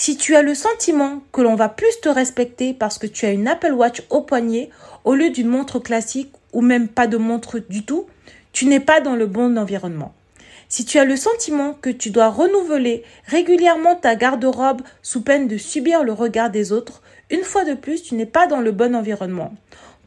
Si tu as le sentiment que l'on va plus te respecter parce que tu as une Apple Watch au poignet au lieu d'une montre classique ou même pas de montre du tout, tu n'es pas dans le bon environnement. Si tu as le sentiment que tu dois renouveler régulièrement ta garde-robe sous peine de subir le regard des autres, une fois de plus, tu n'es pas dans le bon environnement.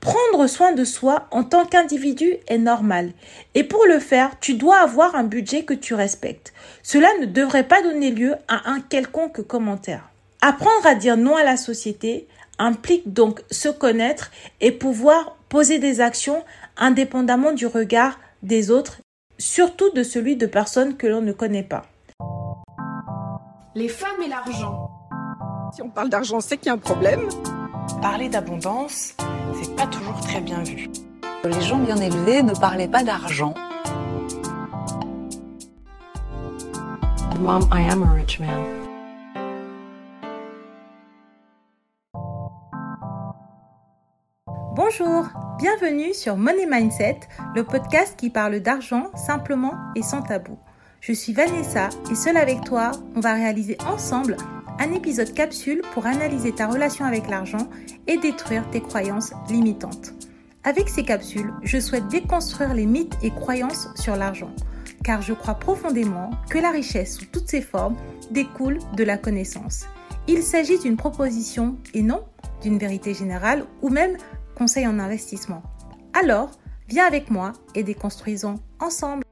Prendre soin de soi en tant qu'individu est normal. Et pour le faire, tu dois avoir un budget que tu respectes. Cela ne devrait pas donner lieu à un quelconque commentaire. Apprendre à dire non à la société implique donc se connaître et pouvoir poser des actions indépendamment du regard des autres, surtout de celui de personnes que l'on ne connaît pas. Les femmes et l'argent. Si on parle d'argent, c'est qu'il y a un problème. Parler d'abondance, c'est pas toujours très bien vu. Les gens bien élevés ne parlaient pas d'argent. Mom, I am a rich man. Bonjour, bienvenue sur Money Mindset, le podcast qui parle d'argent simplement et sans tabou. Je suis Vanessa et seule avec toi, on va réaliser ensemble un épisode capsule pour analyser ta relation avec l'argent et détruire tes croyances limitantes. Avec ces capsules, je souhaite déconstruire les mythes et croyances sur l'argent, car je crois profondément que la richesse sous toutes ses formes découle de la connaissance. Il s'agit d'une proposition et non d'une vérité générale ou même conseil en investissement. Alors, viens avec moi et déconstruisons ensemble.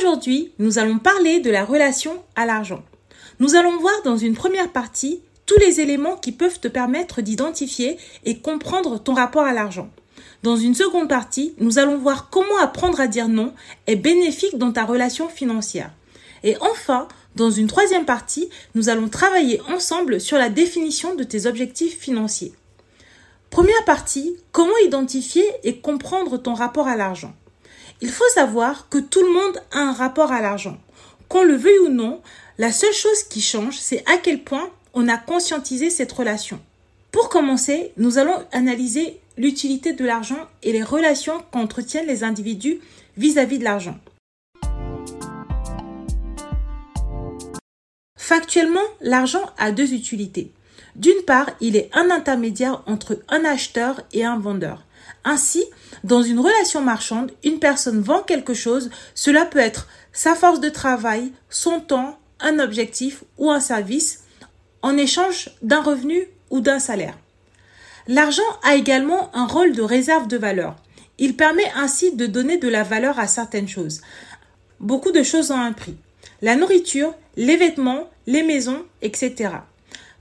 Aujourd'hui, nous allons parler de la relation à l'argent. Nous allons voir dans une première partie tous les éléments qui peuvent te permettre d'identifier et comprendre ton rapport à l'argent. Dans une seconde partie, nous allons voir comment apprendre à dire non est bénéfique dans ta relation financière. Et enfin, dans une troisième partie, nous allons travailler ensemble sur la définition de tes objectifs financiers. Première partie, comment identifier et comprendre ton rapport à l'argent. Il faut savoir que tout le monde a un rapport à l'argent. Qu'on le veuille ou non, la seule chose qui change, c'est à quel point on a conscientisé cette relation. Pour commencer, nous allons analyser l'utilité de l'argent et les relations qu'entretiennent les individus vis-à-vis de l'argent. Factuellement, l'argent a deux utilités. D'une part, il est un intermédiaire entre un acheteur et un vendeur. Ainsi, dans une relation marchande, une personne vend quelque chose, cela peut être sa force de travail, son temps, un objectif ou un service en échange d'un revenu ou d'un salaire. L'argent a également un rôle de réserve de valeur. Il permet ainsi de donner de la valeur à certaines choses. Beaucoup de choses ont un prix. La nourriture, les vêtements, les maisons, etc.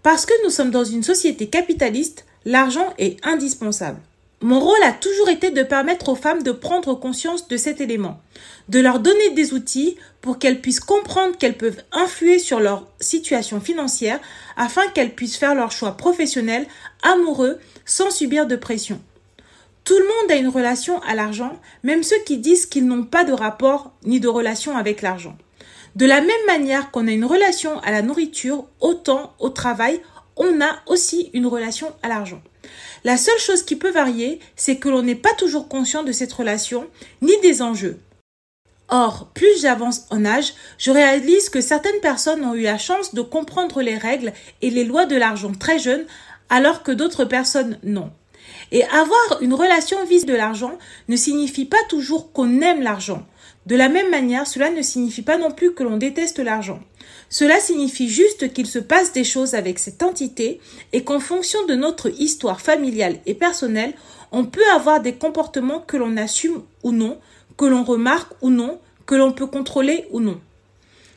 Parce que nous sommes dans une société capitaliste, l'argent est indispensable. Mon rôle a toujours été de permettre aux femmes de prendre conscience de cet élément, de leur donner des outils pour qu'elles puissent comprendre qu'elles peuvent influer sur leur situation financière afin qu'elles puissent faire leurs choix professionnels, amoureux, sans subir de pression. Tout le monde a une relation à l'argent, même ceux qui disent qu'ils n'ont pas de rapport ni de relation avec l'argent. De la même manière qu'on a une relation à la nourriture, autant au travail, on a aussi une relation à l'argent. La seule chose qui peut varier, c'est que l'on n'est pas toujours conscient de cette relation ni des enjeux. Or, plus j'avance en âge, je réalise que certaines personnes ont eu la chance de comprendre les règles et les lois de l'argent très jeunes, alors que d'autres personnes non. Et avoir une relation vis de l'argent ne signifie pas toujours qu'on aime l'argent. De la même manière, cela ne signifie pas non plus que l'on déteste l'argent. Cela signifie juste qu'il se passe des choses avec cette entité et qu'en fonction de notre histoire familiale et personnelle, on peut avoir des comportements que l'on assume ou non, que l'on remarque ou non, que l'on peut contrôler ou non.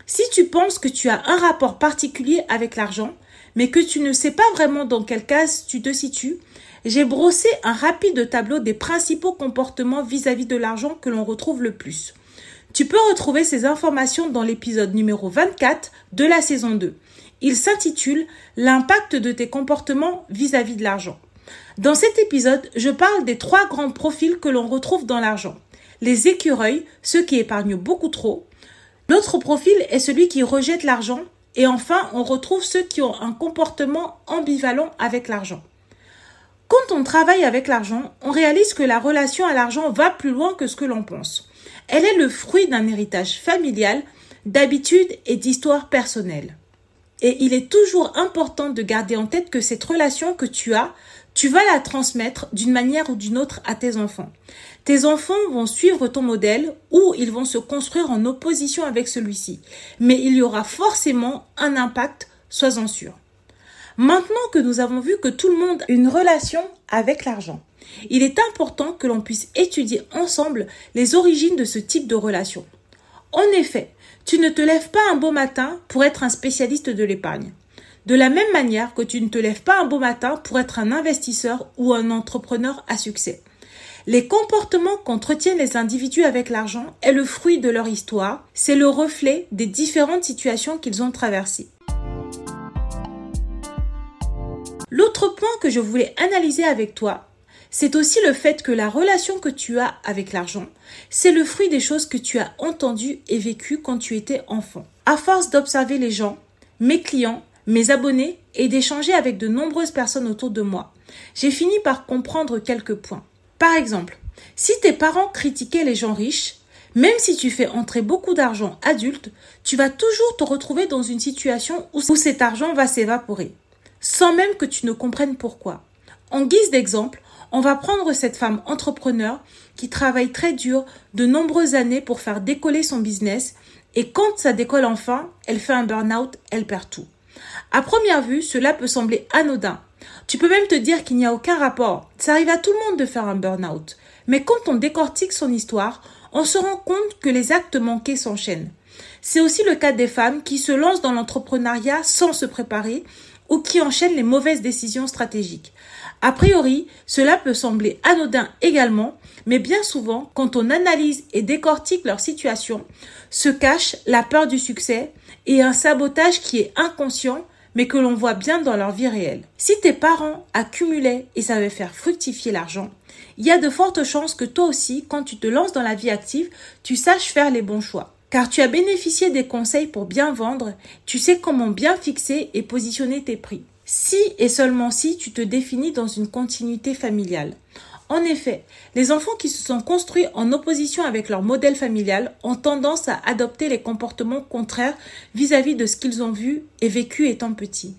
Si tu penses que tu as un rapport particulier avec l'argent, mais que tu ne sais pas vraiment dans quelle case tu te situes, j'ai brossé un rapide tableau des principaux comportements vis-à-vis de l'argent que l'on retrouve le plus. Tu peux retrouver ces informations dans l'épisode numéro 24 de la saison 2. Il s'intitule L'impact de tes comportements vis-à-vis de l'argent. Dans cet épisode, je parle des trois grands profils que l'on retrouve dans l'argent. Les écureuils, ceux qui épargnent beaucoup trop. L'autre profil est celui qui rejette l'argent. Et enfin, on retrouve ceux qui ont un comportement ambivalent avec l'argent. Quand on travaille avec l'argent, on réalise que la relation à l'argent va plus loin que ce que l'on pense. Elle est le fruit d'un héritage familial, d'habitudes et d'histoires personnelles. Et il est toujours important de garder en tête que cette relation que tu as, tu vas la transmettre d'une manière ou d'une autre à tes enfants. Tes enfants vont suivre ton modèle ou ils vont se construire en opposition avec celui-ci. Mais il y aura forcément un impact, sois-en sûr. Maintenant que nous avons vu que tout le monde a une relation avec l'argent, il est important que l'on puisse étudier ensemble les origines de ce type de relation. En effet, tu ne te lèves pas un beau matin pour être un spécialiste de l'épargne. De la même manière que tu ne te lèves pas un beau matin pour être un investisseur ou un entrepreneur à succès. Les comportements qu'entretiennent les individus avec l'argent est le fruit de leur histoire, c'est le reflet des différentes situations qu'ils ont traversées. L'autre point que je voulais analyser avec toi, c'est aussi le fait que la relation que tu as avec l'argent, c'est le fruit des choses que tu as entendues et vécues quand tu étais enfant. À force d'observer les gens, mes clients, mes abonnés et d'échanger avec de nombreuses personnes autour de moi, j'ai fini par comprendre quelques points. Par exemple, si tes parents critiquaient les gens riches, même si tu fais entrer beaucoup d'argent adulte, tu vas toujours te retrouver dans une situation où, cet argent va s'évaporer, sans même que tu ne comprennes pourquoi. En guise d'exemple, on va prendre cette femme entrepreneur qui travaille très dur de nombreuses années pour faire décoller son business et quand ça décolle enfin, elle fait un burn-out, elle perd tout. À première vue, cela peut sembler anodin. Tu peux même te dire qu'il n'y a aucun rapport. Ça arrive à tout le monde de faire un burn-out. Mais quand on décortique son histoire, on se rend compte que les actes manqués s'enchaînent. C'est aussi le cas des femmes qui se lancent dans l'entrepreneuriat sans se préparer ou qui enchaînent les mauvaises décisions stratégiques. A priori, cela peut sembler anodin également, mais bien souvent, quand on analyse et décortique leur situation, se cache la peur du succès et un sabotage qui est inconscient, mais que l'on voit bien dans leur vie réelle. Si tes parents accumulaient et savaient faire fructifier l'argent, il y a de fortes chances que toi aussi, quand tu te lances dans la vie active, tu saches faire les bons choix. Car tu as bénéficié des conseils pour bien vendre, tu sais comment bien fixer et positionner tes prix si et seulement si tu te définis dans une continuité familiale. En effet, les enfants qui se sont construits en opposition avec leur modèle familial ont tendance à adopter les comportements contraires vis-à-vis de ce qu'ils ont vu et vécu étant petits.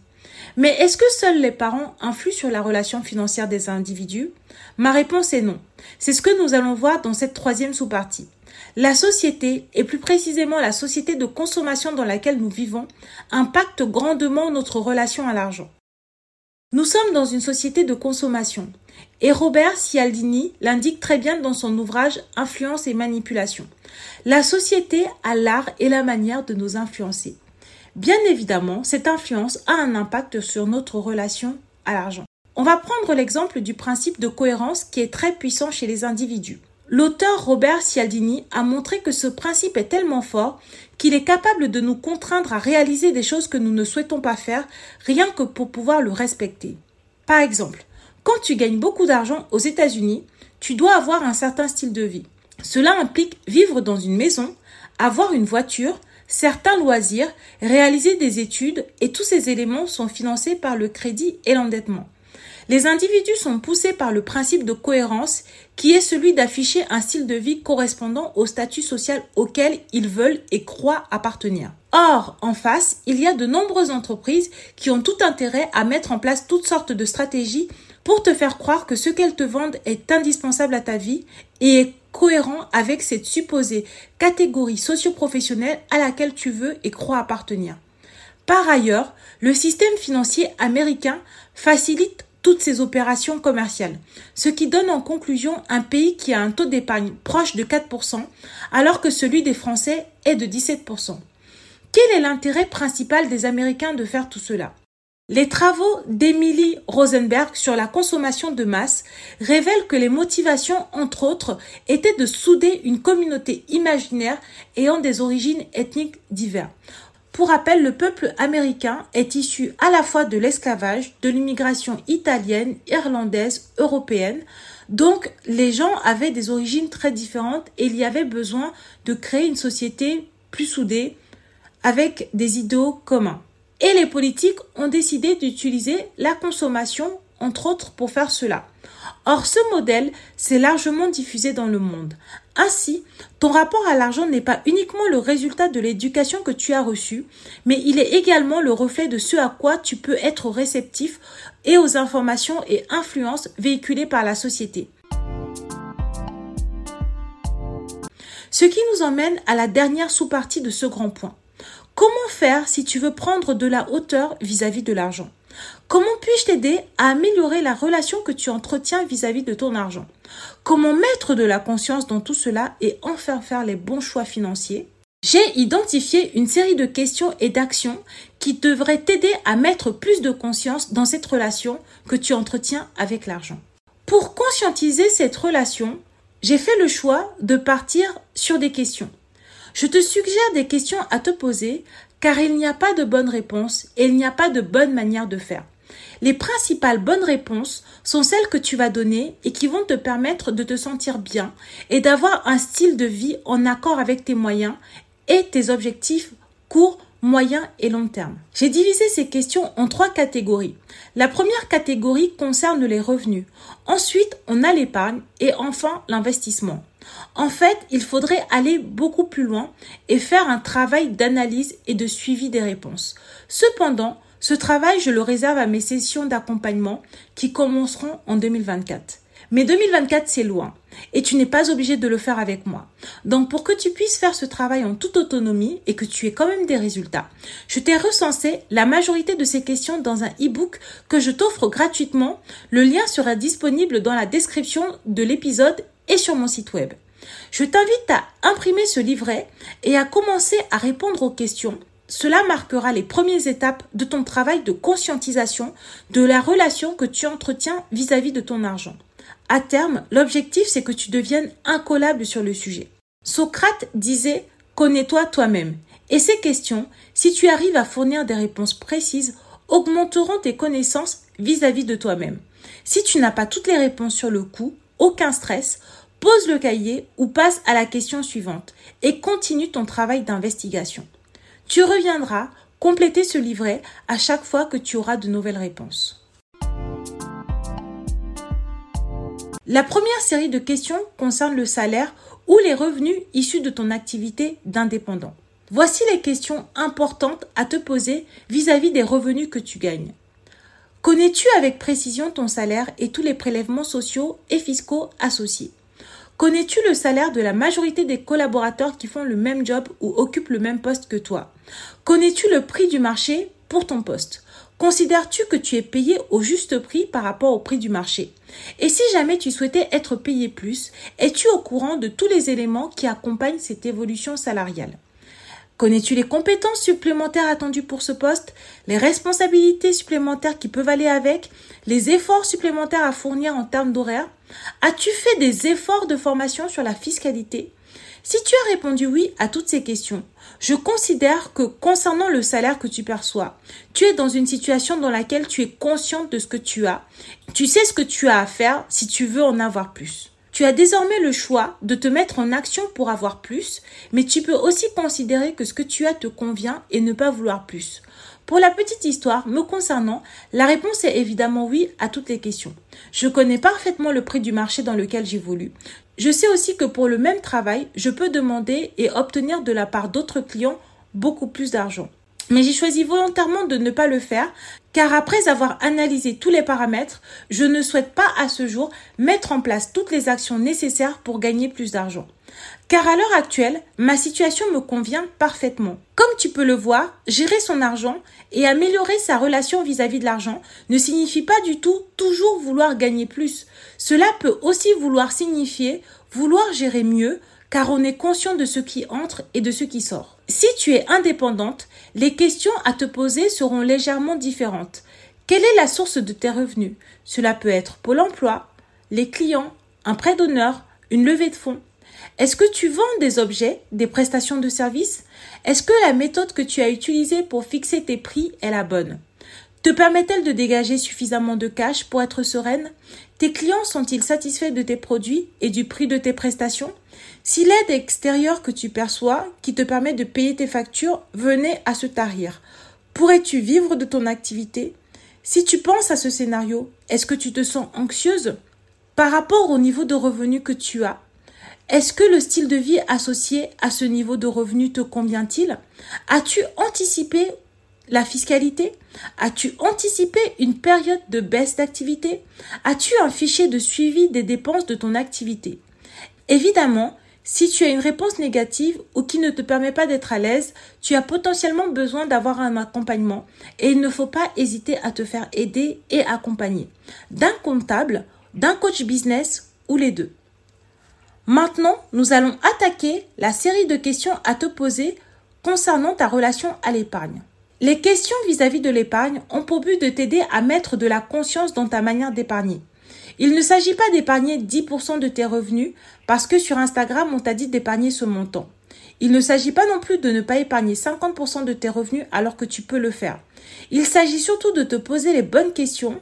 Mais est-ce que seuls les parents influent sur la relation financière des individus? Ma réponse est non. C'est ce que nous allons voir dans cette troisième sous-partie. La société, et plus précisément la société de consommation dans laquelle nous vivons, impacte grandement notre relation à l'argent. Nous sommes dans une société de consommation, et Robert Cialdini l'indique très bien dans son ouvrage Influence et manipulation. La société a l'art et la manière de nous influencer. Bien évidemment, cette influence a un impact sur notre relation à l'argent. On va prendre l'exemple du principe de cohérence qui est très puissant chez les individus. L'auteur Robert Cialdini a montré que ce principe est tellement fort qu'il est capable de nous contraindre à réaliser des choses que nous ne souhaitons pas faire rien que pour pouvoir le respecter. Par exemple, quand tu gagnes beaucoup d'argent aux États-Unis, tu dois avoir un certain style de vie. Cela implique vivre dans une maison, avoir une voiture, certains loisirs, réaliser des études et tous ces éléments sont financés par le crédit et l'endettement. Les individus sont poussés par le principe de cohérence qui est celui d'afficher un style de vie correspondant au statut social auquel ils veulent et croient appartenir. Or, en face, il y a de nombreuses entreprises qui ont tout intérêt à mettre en place toutes sortes de stratégies pour te faire croire que ce qu'elles te vendent est indispensable à ta vie et est cohérent avec cette supposée catégorie socio-professionnelle à laquelle tu veux et crois appartenir. Par ailleurs, le système financier américain facilite toutes ces opérations commerciales, ce qui donne en conclusion un pays qui a un taux d'épargne proche de 4%, alors que celui des Français est de 17%. Quel est l'intérêt principal des Américains de faire tout cela? Les travaux d'Emily Rosenberg sur la consommation de masse révèlent que les motivations, entre autres, étaient de souder une communauté imaginaire ayant des origines ethniques diverses. Pour rappel, le peuple américain est issu à la fois de l'esclavage, de l'immigration italienne, irlandaise, européenne. Donc, les gens avaient des origines très différentes et il y avait besoin de créer une société plus soudée avec des idéaux communs. Et les politiques ont décidé d'utiliser la consommation entre autres, pour faire cela. Or, ce modèle s'est largement diffusé dans le monde. Ainsi, ton rapport à l'argent n'est pas uniquement le résultat de l'éducation que tu as reçue, mais il est également le reflet de ce à quoi tu peux être réceptif et aux informations et influences véhiculées par la société. Ce qui nous emmène à la dernière sous-partie de ce grand point. Comment faire si tu veux prendre de la hauteur vis-à-vis de l'argent? Comment puis-je t'aider à améliorer la relation que tu entretiens vis-à-vis de ton argent? Comment mettre de la conscience dans tout cela et enfin faire les bons choix financiers? J'ai identifié une série de questions et d'actions qui devraient t'aider à mettre plus de conscience dans cette relation que tu entretiens avec l'argent. Pour conscientiser cette relation, j'ai fait le choix de partir sur des questions. Je te suggère des questions à te poser car il n'y a pas de bonne réponse et il n'y a pas de bonne manière de faire. Les principales bonnes réponses sont celles que tu vas donner et qui vont te permettre de te sentir bien et d'avoir un style de vie en accord avec tes moyens et tes objectifs courts, moyen et long terme. J'ai divisé ces questions en trois catégories. La première catégorie concerne les revenus. Ensuite, on a l'épargne et enfin l'investissement. En fait, il faudrait aller beaucoup plus loin et faire un travail d'analyse et de suivi des réponses. Cependant, ce travail, je le réserve à mes sessions d'accompagnement qui commenceront en 2024. Mais 2024, c'est loin. Et tu n'es pas obligé de le faire avec moi. Donc, pour que tu puisses faire ce travail en toute autonomie et que tu aies quand même des résultats, je t'ai recensé la majorité de ces questions dans un e-book que je t'offre gratuitement. Le lien sera disponible dans la description de l'épisode et sur mon site web. Je t'invite à imprimer ce livret et à commencer à répondre aux questions cela marquera les premières étapes de ton travail de conscientisation de la relation que tu entretiens vis-à-vis de ton argent. À terme, l'objectif c'est que tu deviennes incollable sur le sujet. Socrate disait Connais-toi toi-même. Et ces questions, si tu arrives à fournir des réponses précises, augmenteront tes connaissances vis-à-vis de toi-même. Si tu n'as pas toutes les réponses sur le coup, aucun stress, pose le cahier ou passe à la question suivante et continue ton travail d'investigation. Tu reviendras compléter ce livret à chaque fois que tu auras de nouvelles réponses. La première série de questions concerne le salaire ou les revenus issus de ton activité d'indépendant. Voici les questions importantes à te poser vis-à-vis des revenus que tu gagnes. Connais-tu avec précision ton salaire et tous les prélèvements sociaux et fiscaux associés? Connais-tu le salaire de la majorité des collaborateurs qui font le même job ou occupent le même poste que toi? Connais-tu le prix du marché pour ton poste? Considères-tu que tu es payé au juste prix par rapport au prix du marché? Et si jamais tu souhaitais être payé plus, es-tu au courant de tous les éléments qui accompagnent cette évolution salariale? Connais-tu les compétences supplémentaires attendues pour ce poste, les responsabilités supplémentaires qui peuvent aller avec, les efforts supplémentaires à fournir en termes d'horaire? As-tu fait des efforts de formation sur la fiscalité? Si tu as répondu oui à toutes ces questions, je considère que concernant le salaire que tu perçois, tu es dans une situation dans laquelle tu es consciente de ce que tu as. Tu sais ce que tu as à faire si tu veux en avoir plus. Tu as désormais le choix de te mettre en action pour avoir plus, mais tu peux aussi considérer que ce que tu as te convient et ne pas vouloir plus. Pour la petite histoire me concernant, la réponse est évidemment oui à toutes les questions. Je connais parfaitement le prix du marché dans lequel j'évolue. Je sais aussi que pour le même travail, je peux demander et obtenir de la part d'autres clients beaucoup plus d'argent. Mais j'ai choisi volontairement de ne pas le faire car après avoir analysé tous les paramètres, je ne souhaite pas à ce jour mettre en place toutes les actions nécessaires pour gagner plus d'argent. Car à l'heure actuelle, ma situation me convient parfaitement. Comme tu peux le voir, gérer son argent et améliorer sa relation vis-à-vis de l'argent ne signifie pas du tout toujours vouloir gagner plus. Cela peut aussi vouloir signifier vouloir gérer mieux car on est conscient de ce qui entre et de ce qui sort. Si tu es indépendante, les questions à te poser seront légèrement différentes. Quelle est la source de tes revenus? Cela peut être Pôle emploi, les clients, un prêt d'honneur, une levée de fonds. Est-ce que tu vends des objets, des prestations de services? Est-ce que la méthode que tu as utilisée pour fixer tes prix est la bonne? Te permet-elle de dégager suffisamment de cash pour être sereine? Tes clients sont-ils satisfaits de tes produits et du prix de tes prestations? Si l'aide extérieure que tu perçois, qui te permet de payer tes factures, venait à se tarir, pourrais-tu vivre de ton activité? Si tu penses à ce scénario, est-ce que tu te sens anxieuse par rapport au niveau de revenu que tu as? Est-ce que le style de vie associé à ce niveau de revenu te convient-il? As-tu anticipé la fiscalité? As-tu anticipé une période de baisse d'activité? As-tu un fichier de suivi des dépenses de ton activité? Évidemment, si tu as une réponse négative ou qui ne te permet pas d'être à l'aise, tu as potentiellement besoin d'avoir un accompagnement et il ne faut pas hésiter à te faire aider et accompagner d'un comptable, d'un coach business ou les deux. Maintenant, nous allons attaquer la série de questions à te poser concernant ta relation à l'épargne. Les questions vis-à-vis de l'épargne ont pour but de t'aider à mettre de la conscience dans ta manière d'épargner. Il ne s'agit pas d'épargner 10% de tes revenus parce que sur Instagram on t'a dit d'épargner ce montant. Il ne s'agit pas non plus de ne pas épargner 50% de tes revenus alors que tu peux le faire. Il s'agit surtout de te poser les bonnes questions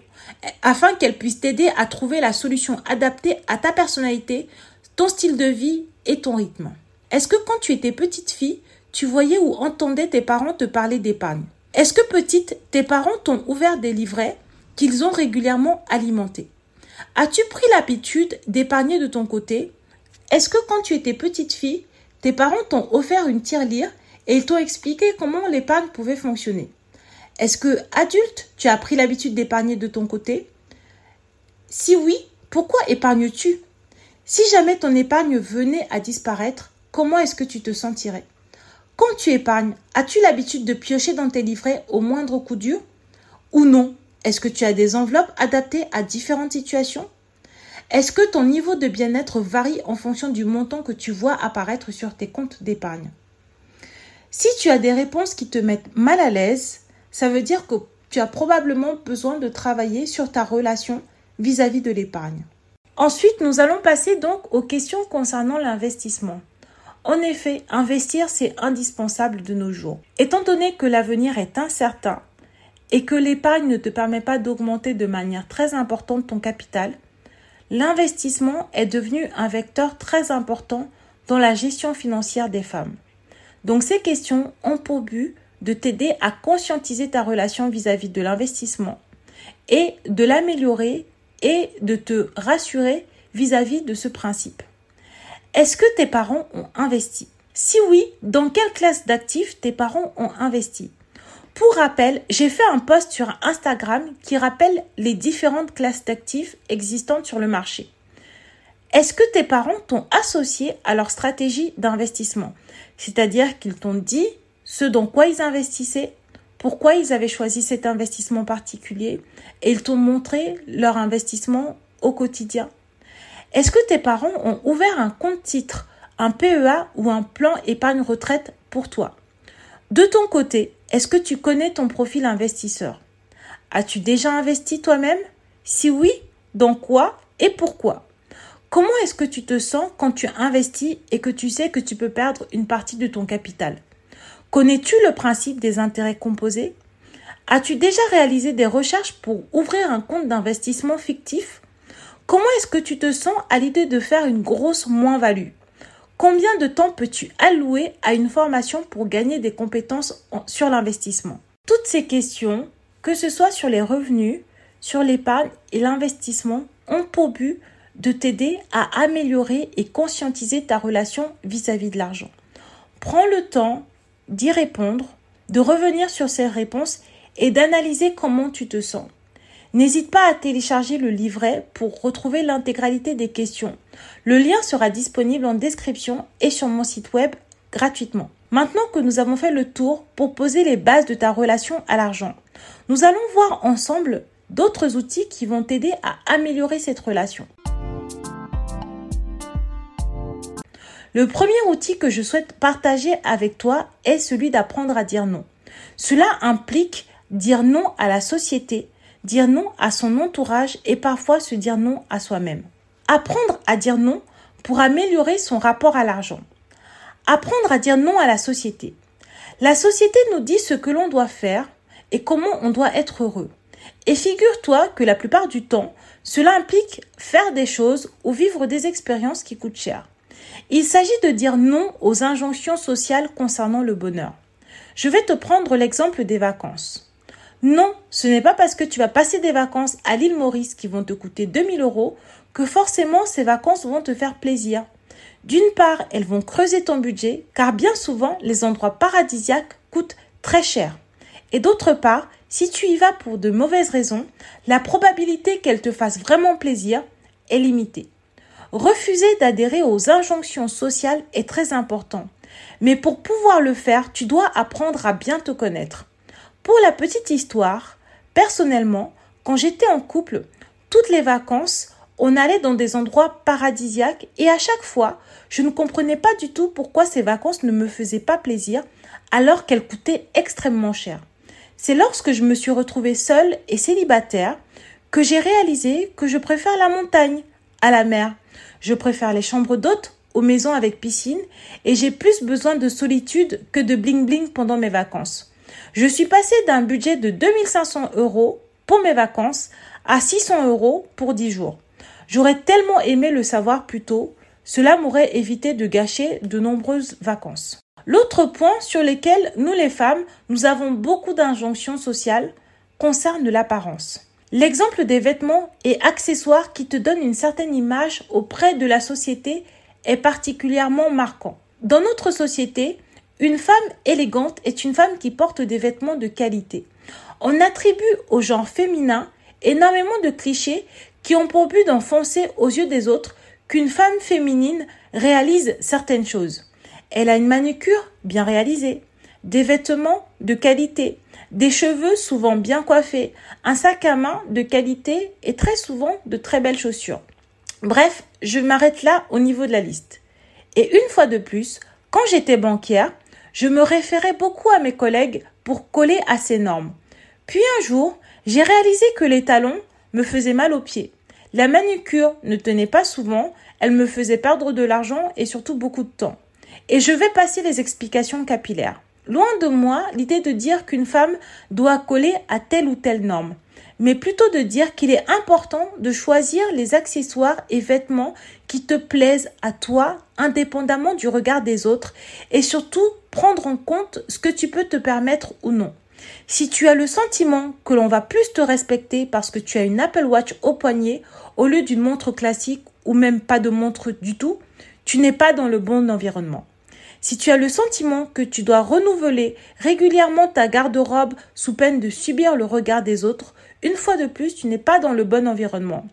afin qu'elles puissent t'aider à trouver la solution adaptée à ta personnalité, ton style de vie et ton rythme. Est-ce que quand tu étais petite fille, tu voyais ou entendais tes parents te parler d'épargne. Est-ce que petite, tes parents t'ont ouvert des livrets qu'ils ont régulièrement alimentés? As-tu pris l'habitude d'épargner de ton côté? Est-ce que quand tu étais petite fille, tes parents t'ont offert une tirelire et ils t'ont expliqué comment l'épargne pouvait fonctionner? Est-ce que, adulte, tu as pris l'habitude d'épargner de ton côté? Si oui, pourquoi épargnes-tu? Si jamais ton épargne venait à disparaître, comment est-ce que tu te sentirais? Quand tu épargnes, as-tu l'habitude de piocher dans tes livrets au moindre coup dur Ou non? Est-ce que tu as des enveloppes adaptées à différentes situations? Est-ce que ton niveau de bien-être varie en fonction du montant que tu vois apparaître sur tes comptes d'épargne? Si tu as des réponses qui te mettent mal à l'aise, ça veut dire que tu as probablement besoin de travailler sur ta relation vis-à-vis de l'épargne. Ensuite, nous allons passer donc aux questions concernant l'investissement. En effet, investir, c'est indispensable de nos jours. Étant donné que l'avenir est incertain, et que l'épargne ne te permet pas d'augmenter de manière très importante ton capital, l'investissement est devenu un vecteur très important dans la gestion financière des femmes. Donc ces questions ont pour but de t'aider à conscientiser ta relation vis-à-vis de l'investissement et de l'améliorer et de te rassurer vis-à-vis -vis de ce principe. Est-ce que tes parents ont investi? Si oui, dans quelle classe d'actifs tes parents ont investi? Pour rappel, j'ai fait un post sur Instagram qui rappelle les différentes classes d'actifs existantes sur le marché. Est-ce que tes parents t'ont associé à leur stratégie d'investissement? C'est-à-dire qu'ils t'ont dit ce dans quoi ils investissaient, pourquoi ils avaient choisi cet investissement particulier et ils t'ont montré leur investissement au quotidien? Est-ce que tes parents ont ouvert un compte titre, un PEA ou un plan épargne retraite pour toi? De ton côté, est-ce que tu connais ton profil investisseur? As-tu déjà investi toi-même? Si oui, dans quoi et pourquoi? Comment est-ce que tu te sens quand tu investis et que tu sais que tu peux perdre une partie de ton capital? Connais-tu le principe des intérêts composés? As-tu déjà réalisé des recherches pour ouvrir un compte d'investissement fictif? Comment est-ce que tu te sens à l'idée de faire une grosse moins-value? Combien de temps peux-tu allouer à une formation pour gagner des compétences sur l'investissement? Toutes ces questions, que ce soit sur les revenus, sur l'épargne et l'investissement, ont pour but de t'aider à améliorer et conscientiser ta relation vis-à-vis de l'argent. Prends le temps d'y répondre, de revenir sur ces réponses et d'analyser comment tu te sens. N'hésite pas à télécharger le livret pour retrouver l'intégralité des questions. Le lien sera disponible en description et sur mon site web gratuitement. Maintenant que nous avons fait le tour pour poser les bases de ta relation à l'argent, nous allons voir ensemble d'autres outils qui vont t'aider à améliorer cette relation. Le premier outil que je souhaite partager avec toi est celui d'apprendre à dire non. Cela implique dire non à la société, dire non à son entourage et parfois se dire non à soi-même. Apprendre à dire non pour améliorer son rapport à l'argent. Apprendre à dire non à la société. La société nous dit ce que l'on doit faire et comment on doit être heureux. Et figure-toi que la plupart du temps, cela implique faire des choses ou vivre des expériences qui coûtent cher. Il s'agit de dire non aux injonctions sociales concernant le bonheur. Je vais te prendre l'exemple des vacances. Non, ce n'est pas parce que tu vas passer des vacances à l'île Maurice qui vont te coûter 2000 euros que forcément ces vacances vont te faire plaisir. D'une part, elles vont creuser ton budget car bien souvent les endroits paradisiaques coûtent très cher. Et d'autre part, si tu y vas pour de mauvaises raisons, la probabilité qu'elles te fassent vraiment plaisir est limitée. Refuser d'adhérer aux injonctions sociales est très important. Mais pour pouvoir le faire, tu dois apprendre à bien te connaître. Pour la petite histoire, personnellement, quand j'étais en couple, toutes les vacances, on allait dans des endroits paradisiaques et à chaque fois, je ne comprenais pas du tout pourquoi ces vacances ne me faisaient pas plaisir alors qu'elles coûtaient extrêmement cher. C'est lorsque je me suis retrouvée seule et célibataire que j'ai réalisé que je préfère la montagne à la mer. Je préfère les chambres d'hôtes aux maisons avec piscine et j'ai plus besoin de solitude que de bling bling pendant mes vacances. Je suis passée d'un budget de 2500 euros pour mes vacances à 600 euros pour 10 jours. J'aurais tellement aimé le savoir plus tôt, cela m'aurait évité de gâcher de nombreuses vacances. L'autre point sur lequel nous les femmes, nous avons beaucoup d'injonctions sociales concerne l'apparence. L'exemple des vêtements et accessoires qui te donnent une certaine image auprès de la société est particulièrement marquant. Dans notre société, une femme élégante est une femme qui porte des vêtements de qualité. On attribue au genre féminin énormément de clichés qui ont pour but d'enfoncer aux yeux des autres qu'une femme féminine réalise certaines choses. Elle a une manucure bien réalisée, des vêtements de qualité, des cheveux souvent bien coiffés, un sac à main de qualité et très souvent de très belles chaussures. Bref, je m'arrête là au niveau de la liste. Et une fois de plus, quand j'étais banquière, je me référais beaucoup à mes collègues pour coller à ces normes. Puis un jour, j'ai réalisé que les talons me faisaient mal aux pieds. La manucure ne tenait pas souvent, elle me faisait perdre de l'argent et surtout beaucoup de temps. Et je vais passer les explications capillaires. Loin de moi l'idée de dire qu'une femme doit coller à telle ou telle norme, mais plutôt de dire qu'il est important de choisir les accessoires et vêtements qui te plaisent à toi, indépendamment du regard des autres, et surtout prendre en compte ce que tu peux te permettre ou non. Si tu as le sentiment que l'on va plus te respecter parce que tu as une Apple Watch au poignet au lieu d'une montre classique ou même pas de montre du tout, tu n'es pas dans le bon environnement. Si tu as le sentiment que tu dois renouveler régulièrement ta garde-robe sous peine de subir le regard des autres, une fois de plus, tu n'es pas dans le bon environnement.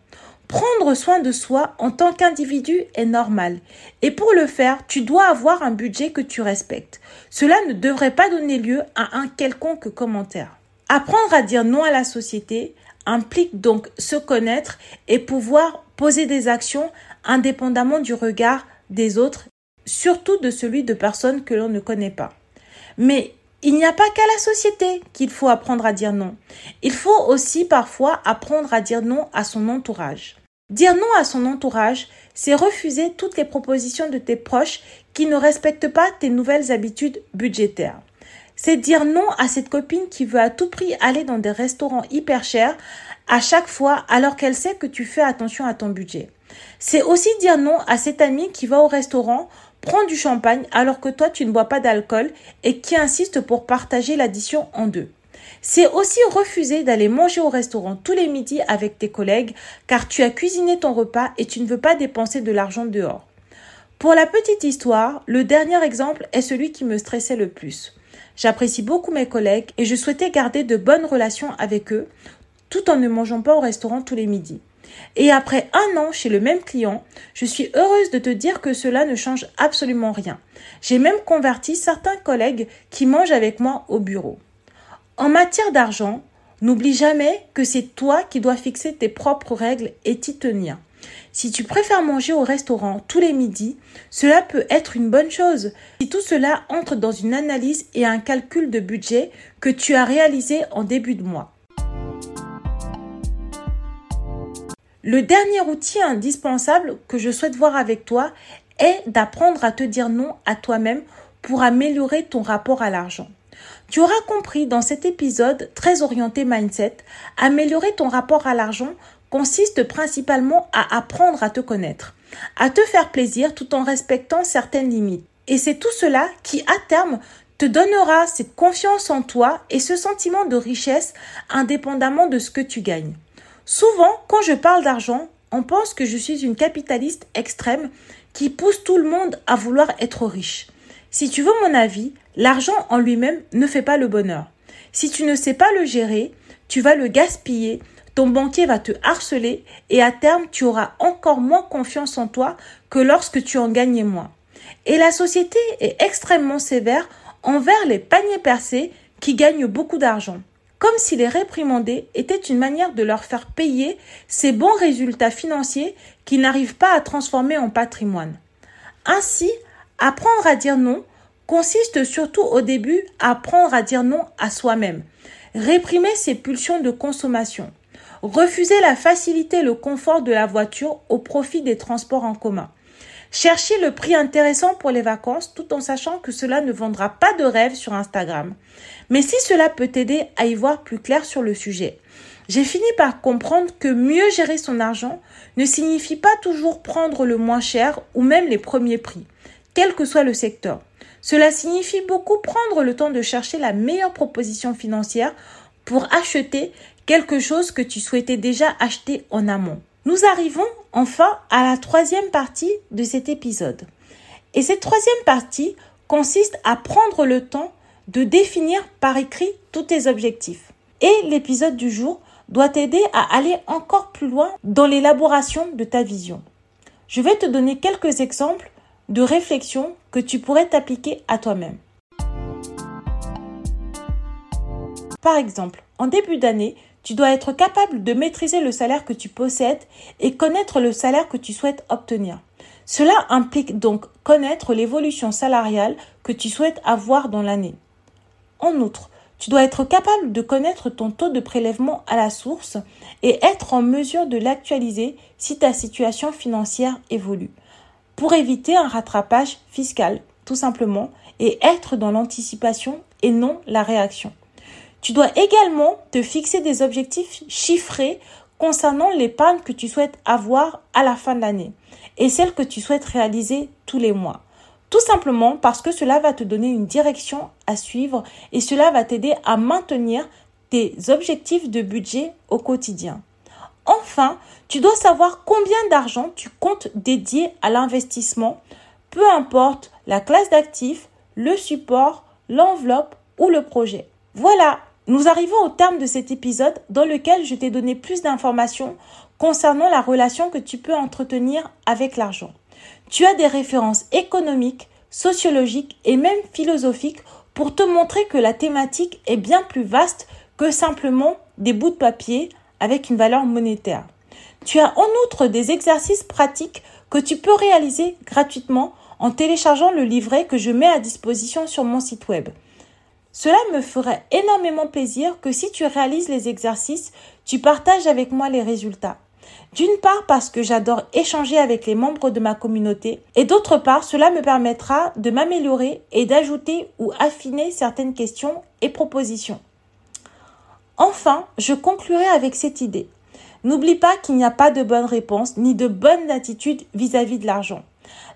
Prendre soin de soi en tant qu'individu est normal. Et pour le faire, tu dois avoir un budget que tu respectes. Cela ne devrait pas donner lieu à un quelconque commentaire. Apprendre à dire non à la société implique donc se connaître et pouvoir poser des actions indépendamment du regard des autres surtout de celui de personnes que l'on ne connaît pas. Mais il n'y a pas qu'à la société qu'il faut apprendre à dire non. Il faut aussi parfois apprendre à dire non à son entourage. Dire non à son entourage, c'est refuser toutes les propositions de tes proches qui ne respectent pas tes nouvelles habitudes budgétaires. C'est dire non à cette copine qui veut à tout prix aller dans des restaurants hyper chers à chaque fois alors qu'elle sait que tu fais attention à ton budget. C'est aussi dire non à cet ami qui va au restaurant prend du champagne alors que toi tu ne bois pas d'alcool et qui insiste pour partager l'addition en deux. C'est aussi refuser d'aller manger au restaurant tous les midis avec tes collègues car tu as cuisiné ton repas et tu ne veux pas dépenser de l'argent dehors. Pour la petite histoire, le dernier exemple est celui qui me stressait le plus. J'apprécie beaucoup mes collègues et je souhaitais garder de bonnes relations avec eux tout en ne mangeant pas au restaurant tous les midis. Et après un an chez le même client, je suis heureuse de te dire que cela ne change absolument rien. J'ai même converti certains collègues qui mangent avec moi au bureau. En matière d'argent, n'oublie jamais que c'est toi qui dois fixer tes propres règles et t'y tenir. Si tu préfères manger au restaurant tous les midis, cela peut être une bonne chose. Si tout cela entre dans une analyse et un calcul de budget que tu as réalisé en début de mois. Le dernier outil indispensable que je souhaite voir avec toi est d'apprendre à te dire non à toi-même pour améliorer ton rapport à l'argent. Tu auras compris dans cet épisode très orienté mindset, améliorer ton rapport à l'argent consiste principalement à apprendre à te connaître, à te faire plaisir tout en respectant certaines limites. Et c'est tout cela qui, à terme, te donnera cette confiance en toi et ce sentiment de richesse indépendamment de ce que tu gagnes. Souvent, quand je parle d'argent, on pense que je suis une capitaliste extrême qui pousse tout le monde à vouloir être riche. Si tu veux mon avis, l'argent en lui-même ne fait pas le bonheur. Si tu ne sais pas le gérer, tu vas le gaspiller, ton banquier va te harceler et à terme tu auras encore moins confiance en toi que lorsque tu en gagnais moins. Et la société est extrêmement sévère envers les paniers percés qui gagnent beaucoup d'argent. Comme si les réprimandés étaient une manière de leur faire payer ces bons résultats financiers qu'ils n'arrivent pas à transformer en patrimoine. Ainsi, apprendre à dire non consiste surtout au début à apprendre à dire non à soi-même, réprimer ses pulsions de consommation, refuser la facilité et le confort de la voiture au profit des transports en commun, chercher le prix intéressant pour les vacances tout en sachant que cela ne vendra pas de rêve sur Instagram. Mais si cela peut t'aider à y voir plus clair sur le sujet, j'ai fini par comprendre que mieux gérer son argent ne signifie pas toujours prendre le moins cher ou même les premiers prix, quel que soit le secteur. Cela signifie beaucoup prendre le temps de chercher la meilleure proposition financière pour acheter quelque chose que tu souhaitais déjà acheter en amont. Nous arrivons enfin à la troisième partie de cet épisode. Et cette troisième partie consiste à prendre le temps de définir par écrit tous tes objectifs. Et l'épisode du jour doit t'aider à aller encore plus loin dans l'élaboration de ta vision. Je vais te donner quelques exemples de réflexion que tu pourrais t'appliquer à toi-même. Par exemple, en début d'année, tu dois être capable de maîtriser le salaire que tu possèdes et connaître le salaire que tu souhaites obtenir. Cela implique donc connaître l'évolution salariale que tu souhaites avoir dans l'année. En outre, tu dois être capable de connaître ton taux de prélèvement à la source et être en mesure de l'actualiser si ta situation financière évolue pour éviter un rattrapage fiscal, tout simplement, et être dans l'anticipation et non la réaction. Tu dois également te fixer des objectifs chiffrés concernant l'épargne que tu souhaites avoir à la fin de l'année et celle que tu souhaites réaliser tous les mois. Tout simplement parce que cela va te donner une direction à suivre et cela va t'aider à maintenir tes objectifs de budget au quotidien. Enfin, tu dois savoir combien d'argent tu comptes dédier à l'investissement, peu importe la classe d'actifs, le support, l'enveloppe ou le projet. Voilà, nous arrivons au terme de cet épisode dans lequel je t'ai donné plus d'informations concernant la relation que tu peux entretenir avec l'argent. Tu as des références économiques, sociologiques et même philosophiques pour te montrer que la thématique est bien plus vaste que simplement des bouts de papier avec une valeur monétaire. Tu as en outre des exercices pratiques que tu peux réaliser gratuitement en téléchargeant le livret que je mets à disposition sur mon site web. Cela me ferait énormément plaisir que si tu réalises les exercices, tu partages avec moi les résultats. D'une part parce que j'adore échanger avec les membres de ma communauté et d'autre part cela me permettra de m'améliorer et d'ajouter ou affiner certaines questions et propositions. Enfin, je conclurai avec cette idée. N'oublie pas qu'il n'y a pas de bonne réponse ni de bonne attitude vis-à-vis de l'argent.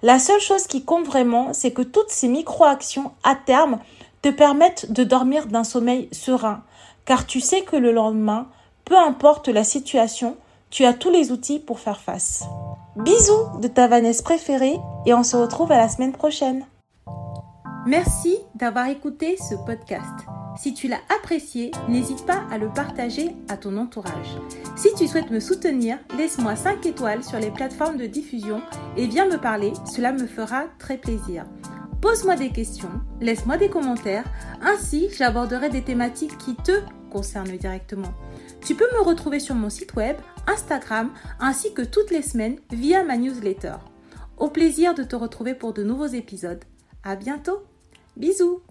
La seule chose qui compte vraiment, c'est que toutes ces micro-actions à terme te permettent de dormir d'un sommeil serein, car tu sais que le lendemain, peu importe la situation, tu as tous les outils pour faire face. Bisous de ta Vanessa préférée et on se retrouve à la semaine prochaine. Merci d'avoir écouté ce podcast. Si tu l'as apprécié, n'hésite pas à le partager à ton entourage. Si tu souhaites me soutenir, laisse-moi 5 étoiles sur les plateformes de diffusion et viens me parler, cela me fera très plaisir. Pose-moi des questions, laisse-moi des commentaires, ainsi j'aborderai des thématiques qui te concernent directement. Tu peux me retrouver sur mon site web, Instagram, ainsi que toutes les semaines via ma newsletter. Au plaisir de te retrouver pour de nouveaux épisodes. À bientôt! Bisous